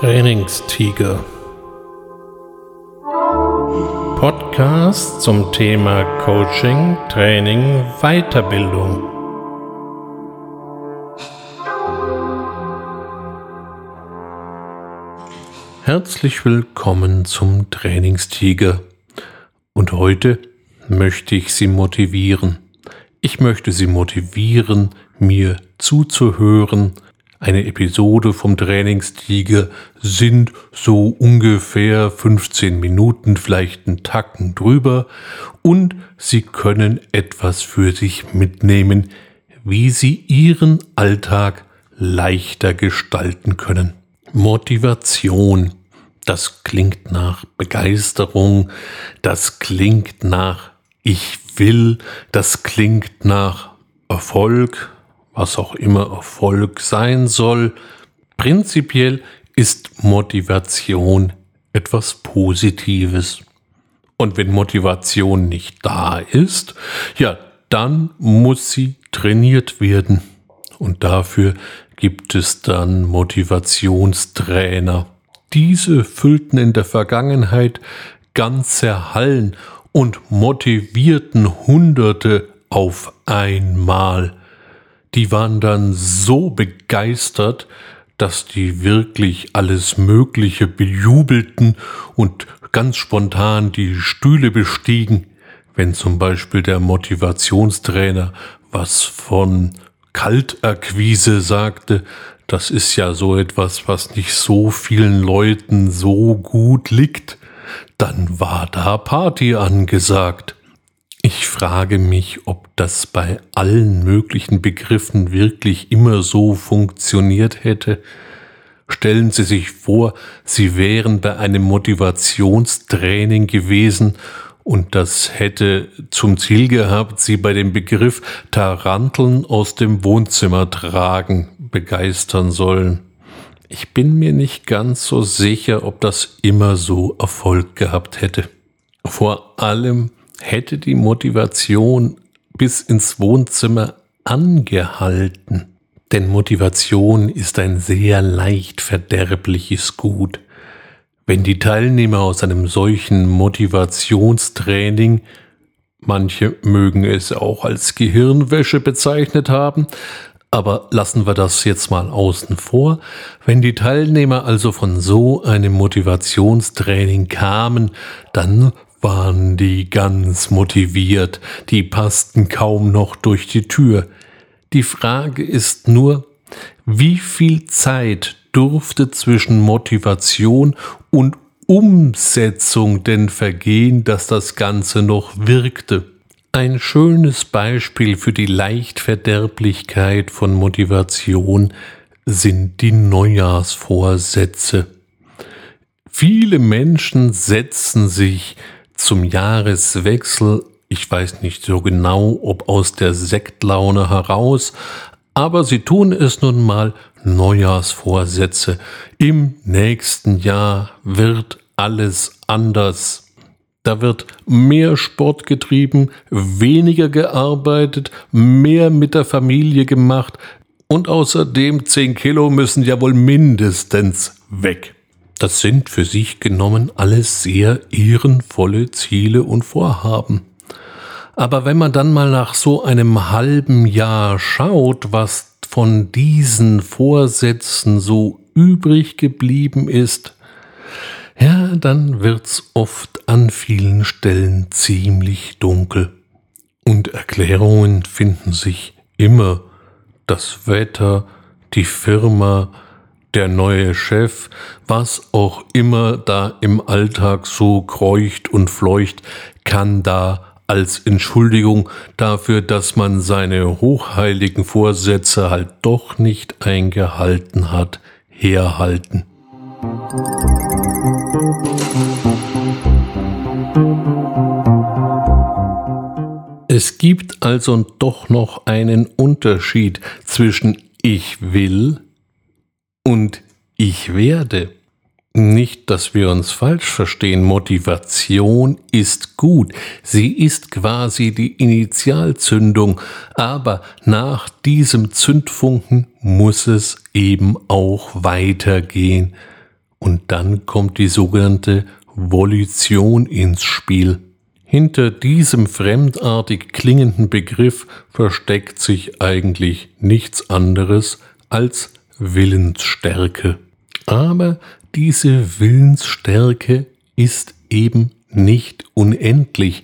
Trainingstiger. Podcast zum Thema Coaching, Training, Weiterbildung. Herzlich willkommen zum Trainingstiger. Und heute möchte ich Sie motivieren. Ich möchte Sie motivieren, mir zuzuhören, eine Episode vom Trainingstiger sind so ungefähr 15 Minuten, vielleicht einen Tacken drüber und Sie können etwas für sich mitnehmen, wie Sie Ihren Alltag leichter gestalten können. Motivation. Das klingt nach Begeisterung, das klingt nach Ich will, das klingt nach Erfolg, was auch immer Erfolg sein soll. Prinzipiell ist Motivation etwas Positives. Und wenn Motivation nicht da ist, ja, dann muss sie trainiert werden. Und dafür gibt es dann Motivationstrainer. Diese füllten in der Vergangenheit ganze Hallen und motivierten Hunderte auf einmal die waren dann so begeistert, dass die wirklich alles Mögliche bejubelten und ganz spontan die Stühle bestiegen, wenn zum Beispiel der Motivationstrainer was von Kaltakquise sagte, das ist ja so etwas, was nicht so vielen Leuten so gut liegt, dann war da Party angesagt. Ich frage mich, ob das bei allen möglichen Begriffen wirklich immer so funktioniert hätte. Stellen Sie sich vor, Sie wären bei einem Motivationstraining gewesen und das hätte zum Ziel gehabt, Sie bei dem Begriff Taranteln aus dem Wohnzimmer tragen begeistern sollen. Ich bin mir nicht ganz so sicher, ob das immer so Erfolg gehabt hätte. Vor allem hätte die Motivation bis ins Wohnzimmer angehalten. Denn Motivation ist ein sehr leicht verderbliches Gut. Wenn die Teilnehmer aus einem solchen Motivationstraining, manche mögen es auch als Gehirnwäsche bezeichnet haben, aber lassen wir das jetzt mal außen vor. Wenn die Teilnehmer also von so einem Motivationstraining kamen, dann waren die ganz motiviert, die passten kaum noch durch die Tür. Die Frage ist nur, wie viel Zeit durfte zwischen Motivation und Umsetzung denn vergehen, dass das Ganze noch wirkte? Ein schönes Beispiel für die Leichtverderblichkeit von Motivation sind die Neujahrsvorsätze. Viele Menschen setzen sich zum Jahreswechsel, ich weiß nicht so genau, ob aus der Sektlaune heraus, aber sie tun es nun mal Neujahrsvorsätze. Im nächsten Jahr wird alles anders. Da wird mehr Sport getrieben, weniger gearbeitet, mehr mit der Familie gemacht und außerdem 10 Kilo müssen ja wohl mindestens weg. Das sind für sich genommen alles sehr ehrenvolle Ziele und Vorhaben. Aber wenn man dann mal nach so einem halben Jahr schaut, was von diesen Vorsätzen so übrig geblieben ist, ja, dann wird's oft an vielen Stellen ziemlich dunkel. Und Erklärungen finden sich immer. Das Wetter, die Firma, der neue Chef, was auch immer da im Alltag so kreucht und fleucht, kann da als Entschuldigung dafür, dass man seine hochheiligen Vorsätze halt doch nicht eingehalten hat, herhalten. Es gibt also doch noch einen Unterschied zwischen ich will und ich werde. Nicht, dass wir uns falsch verstehen, Motivation ist gut, sie ist quasi die Initialzündung, aber nach diesem Zündfunken muss es eben auch weitergehen. Und dann kommt die sogenannte Volition ins Spiel. Hinter diesem fremdartig klingenden Begriff versteckt sich eigentlich nichts anderes als Willensstärke. Aber diese Willensstärke ist eben nicht unendlich.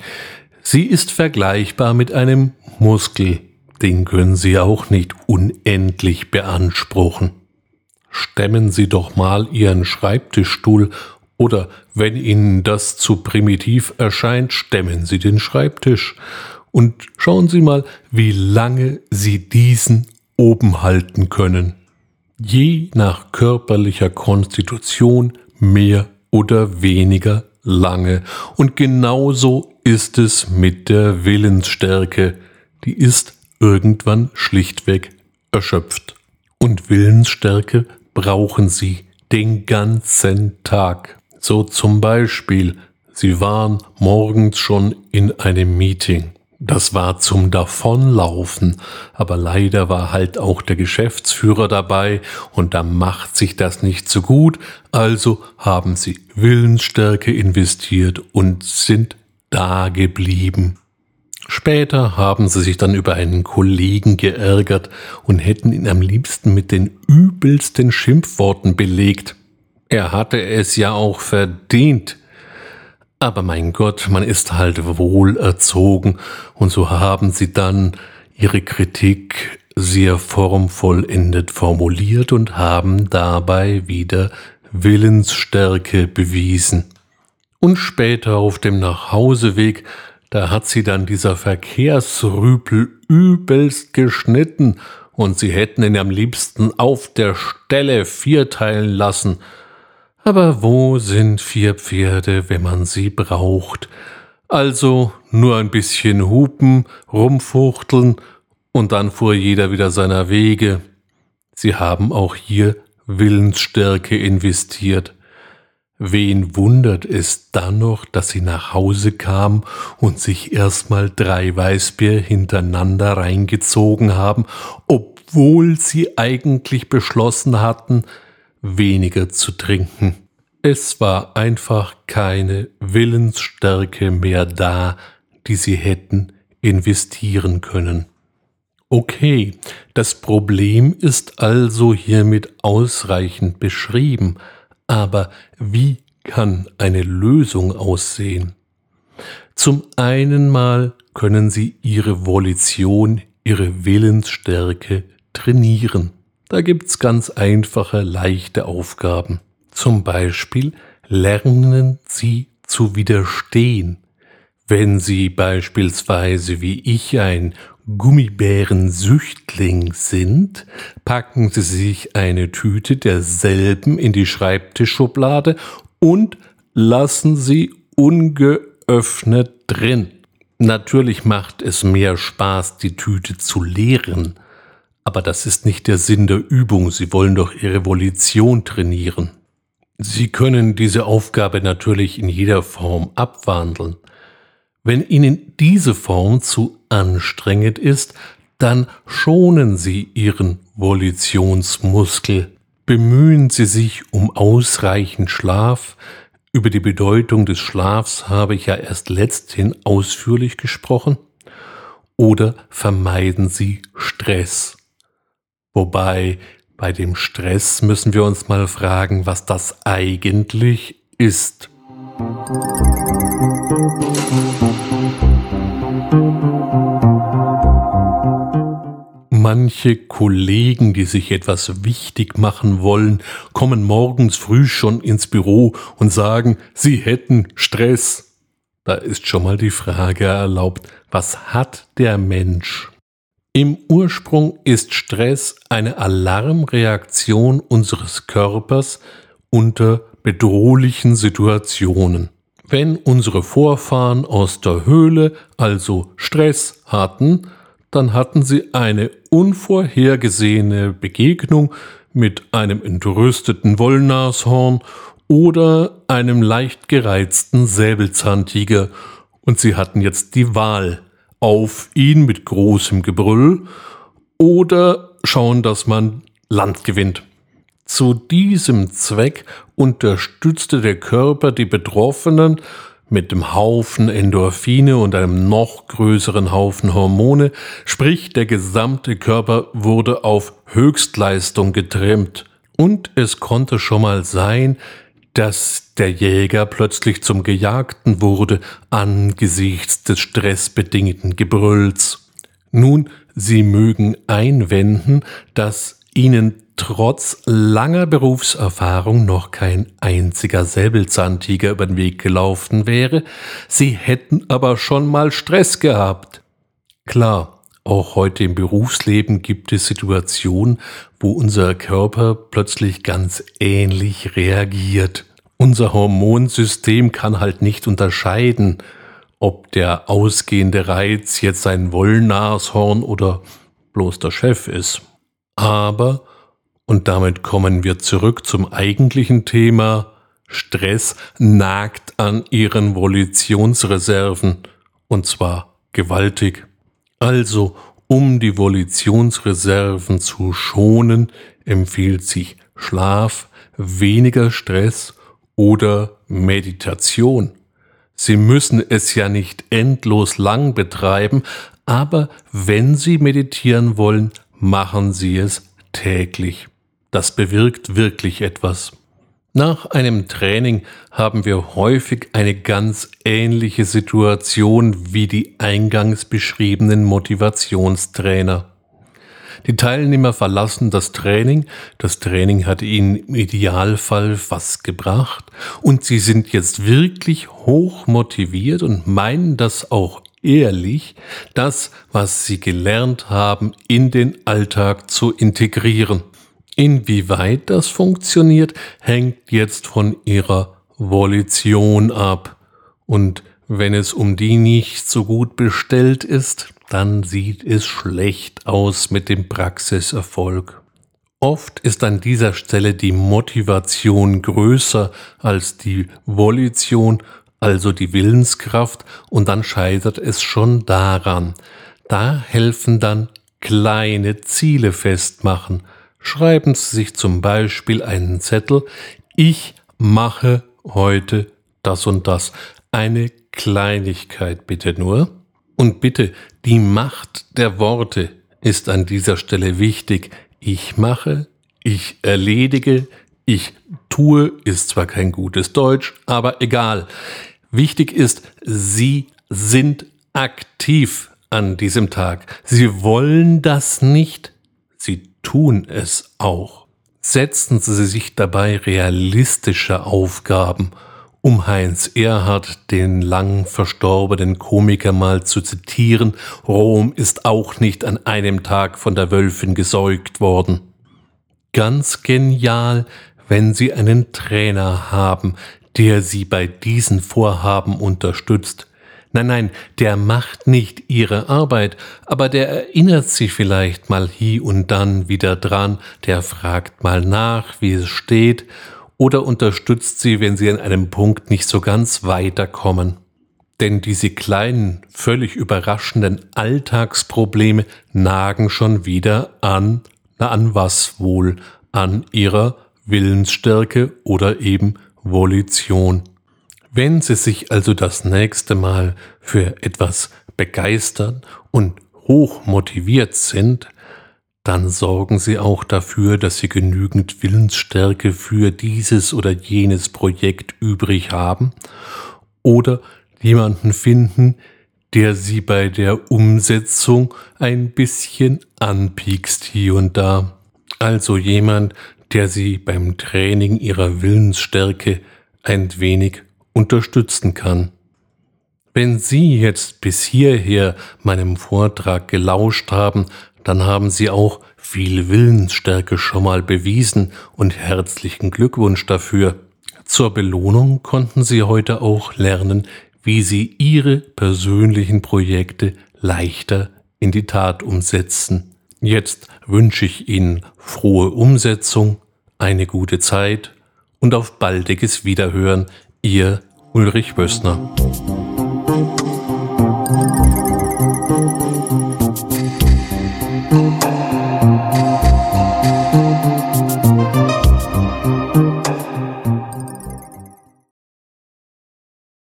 Sie ist vergleichbar mit einem Muskel. Den können Sie auch nicht unendlich beanspruchen. Stemmen Sie doch mal Ihren Schreibtischstuhl oder wenn Ihnen das zu primitiv erscheint, stemmen Sie den Schreibtisch und schauen Sie mal, wie lange Sie diesen oben halten können. Je nach körperlicher Konstitution mehr oder weniger lange. Und genauso ist es mit der Willensstärke. Die ist irgendwann schlichtweg erschöpft. Und Willensstärke brauchen Sie den ganzen Tag. So zum Beispiel, Sie waren morgens schon in einem Meeting. Das war zum Davonlaufen, aber leider war halt auch der Geschäftsführer dabei und da macht sich das nicht so gut, also haben sie Willensstärke investiert und sind da geblieben. Später haben sie sich dann über einen Kollegen geärgert und hätten ihn am liebsten mit den übelsten Schimpfworten belegt. Er hatte es ja auch verdient. Aber mein Gott, man ist halt wohl erzogen und so haben sie dann ihre Kritik sehr formvollendet formuliert und haben dabei wieder Willensstärke bewiesen. Und später auf dem Nachhauseweg, da hat sie dann dieser Verkehrsrüpel übelst geschnitten. Und sie hätten ihn am liebsten auf der Stelle vierteilen lassen, aber wo sind vier Pferde, wenn man sie braucht? Also nur ein bisschen hupen, rumfuchteln und dann fuhr jeder wieder seiner Wege. Sie haben auch hier Willensstärke investiert. Wen wundert es dann noch, dass sie nach Hause kam und sich erstmal drei Weißbier hintereinander reingezogen haben, obwohl sie eigentlich beschlossen hatten, weniger zu trinken. Es war einfach keine Willensstärke mehr da, die sie hätten investieren können. Okay, das Problem ist also hiermit ausreichend beschrieben, aber wie kann eine Lösung aussehen? Zum einen mal können Sie Ihre Volition, Ihre Willensstärke trainieren. Da gibt's ganz einfache, leichte Aufgaben. Zum Beispiel lernen Sie zu widerstehen. Wenn Sie beispielsweise wie ich ein Gummibärensüchtling sind, packen Sie sich eine Tüte derselben in die Schreibtischschublade und lassen sie ungeöffnet drin. Natürlich macht es mehr Spaß, die Tüte zu leeren, aber das ist nicht der Sinn der Übung. Sie wollen doch Ihre Volition trainieren. Sie können diese Aufgabe natürlich in jeder Form abwandeln. Wenn Ihnen diese Form zu anstrengend ist, dann schonen Sie Ihren Volitionsmuskel. Bemühen Sie sich um ausreichend Schlaf. Über die Bedeutung des Schlafs habe ich ja erst letzthin ausführlich gesprochen. Oder vermeiden Sie Stress. Wobei bei dem Stress müssen wir uns mal fragen, was das eigentlich ist. Manche Kollegen, die sich etwas wichtig machen wollen, kommen morgens früh schon ins Büro und sagen, sie hätten Stress. Da ist schon mal die Frage erlaubt, was hat der Mensch? Im Ursprung ist Stress eine Alarmreaktion unseres Körpers unter bedrohlichen Situationen. Wenn unsere Vorfahren aus der Höhle also Stress hatten, dann hatten sie eine unvorhergesehene Begegnung mit einem entrüsteten Wollnashorn oder einem leicht gereizten Säbelzahntiger und sie hatten jetzt die Wahl, auf ihn mit großem Gebrüll oder schauen, dass man Land gewinnt. Zu diesem Zweck unterstützte der Körper die Betroffenen mit dem Haufen Endorphine und einem noch größeren Haufen Hormone, sprich der gesamte Körper wurde auf Höchstleistung getrimmt. Und es konnte schon mal sein, dass der Jäger plötzlich zum Gejagten wurde angesichts des stressbedingten Gebrülls. Nun, Sie mögen einwenden, dass Ihnen trotz langer Berufserfahrung noch kein einziger Säbelzahntiger über den Weg gelaufen wäre, Sie hätten aber schon mal Stress gehabt. Klar, auch heute im Berufsleben gibt es Situationen, wo unser Körper plötzlich ganz ähnlich reagiert. Unser Hormonsystem kann halt nicht unterscheiden, ob der ausgehende Reiz jetzt ein Wollnashorn oder bloß der Chef ist. Aber, und damit kommen wir zurück zum eigentlichen Thema, Stress nagt an ihren Volitionsreserven, und zwar gewaltig. Also, um die Volitionsreserven zu schonen, empfiehlt sich Schlaf, weniger Stress oder Meditation. Sie müssen es ja nicht endlos lang betreiben, aber wenn Sie meditieren wollen, machen Sie es täglich. Das bewirkt wirklich etwas. Nach einem Training haben wir häufig eine ganz ähnliche Situation wie die eingangs beschriebenen Motivationstrainer. Die Teilnehmer verlassen das Training, das Training hat ihnen im Idealfall was gebracht und sie sind jetzt wirklich hoch motiviert und meinen das auch ehrlich, das, was sie gelernt haben, in den Alltag zu integrieren. Inwieweit das funktioniert, hängt jetzt von ihrer Volition ab. Und wenn es um die nicht so gut bestellt ist, dann sieht es schlecht aus mit dem Praxiserfolg. Oft ist an dieser Stelle die Motivation größer als die Volition, also die Willenskraft, und dann scheitert es schon daran. Da helfen dann kleine Ziele festmachen, schreiben Sie sich zum Beispiel einen Zettel, ich mache heute das und das. Eine Kleinigkeit bitte nur. Und bitte, die Macht der Worte ist an dieser Stelle wichtig. Ich mache, ich erledige, ich tue, ist zwar kein gutes Deutsch, aber egal. Wichtig ist, Sie sind aktiv an diesem Tag. Sie wollen das nicht, tun es auch. Setzen Sie sich dabei realistische Aufgaben, um Heinz Erhard, den lang verstorbenen Komiker mal zu zitieren, Rom ist auch nicht an einem Tag von der Wölfin gesäugt worden. Ganz genial, wenn Sie einen Trainer haben, der Sie bei diesen Vorhaben unterstützt, Nein, nein, der macht nicht ihre Arbeit, aber der erinnert sich vielleicht mal hier und dann wieder dran, der fragt mal nach, wie es steht, oder unterstützt sie, wenn sie an einem Punkt nicht so ganz weiterkommen. Denn diese kleinen, völlig überraschenden Alltagsprobleme nagen schon wieder an, na an was wohl, an ihrer Willensstärke oder eben Volition. Wenn Sie sich also das nächste Mal für etwas begeistern und hoch motiviert sind, dann sorgen Sie auch dafür, dass Sie genügend Willensstärke für dieses oder jenes Projekt übrig haben oder jemanden finden, der Sie bei der Umsetzung ein bisschen anpiekst hier und da. Also jemand, der Sie beim Training Ihrer Willensstärke ein wenig unterstützen kann. Wenn Sie jetzt bis hierher meinem Vortrag gelauscht haben, dann haben Sie auch viel Willensstärke schon mal bewiesen und herzlichen Glückwunsch dafür. Zur Belohnung konnten Sie heute auch lernen, wie Sie Ihre persönlichen Projekte leichter in die Tat umsetzen. Jetzt wünsche ich Ihnen frohe Umsetzung, eine gute Zeit und auf baldiges Wiederhören Ihr Ulrich Bössner.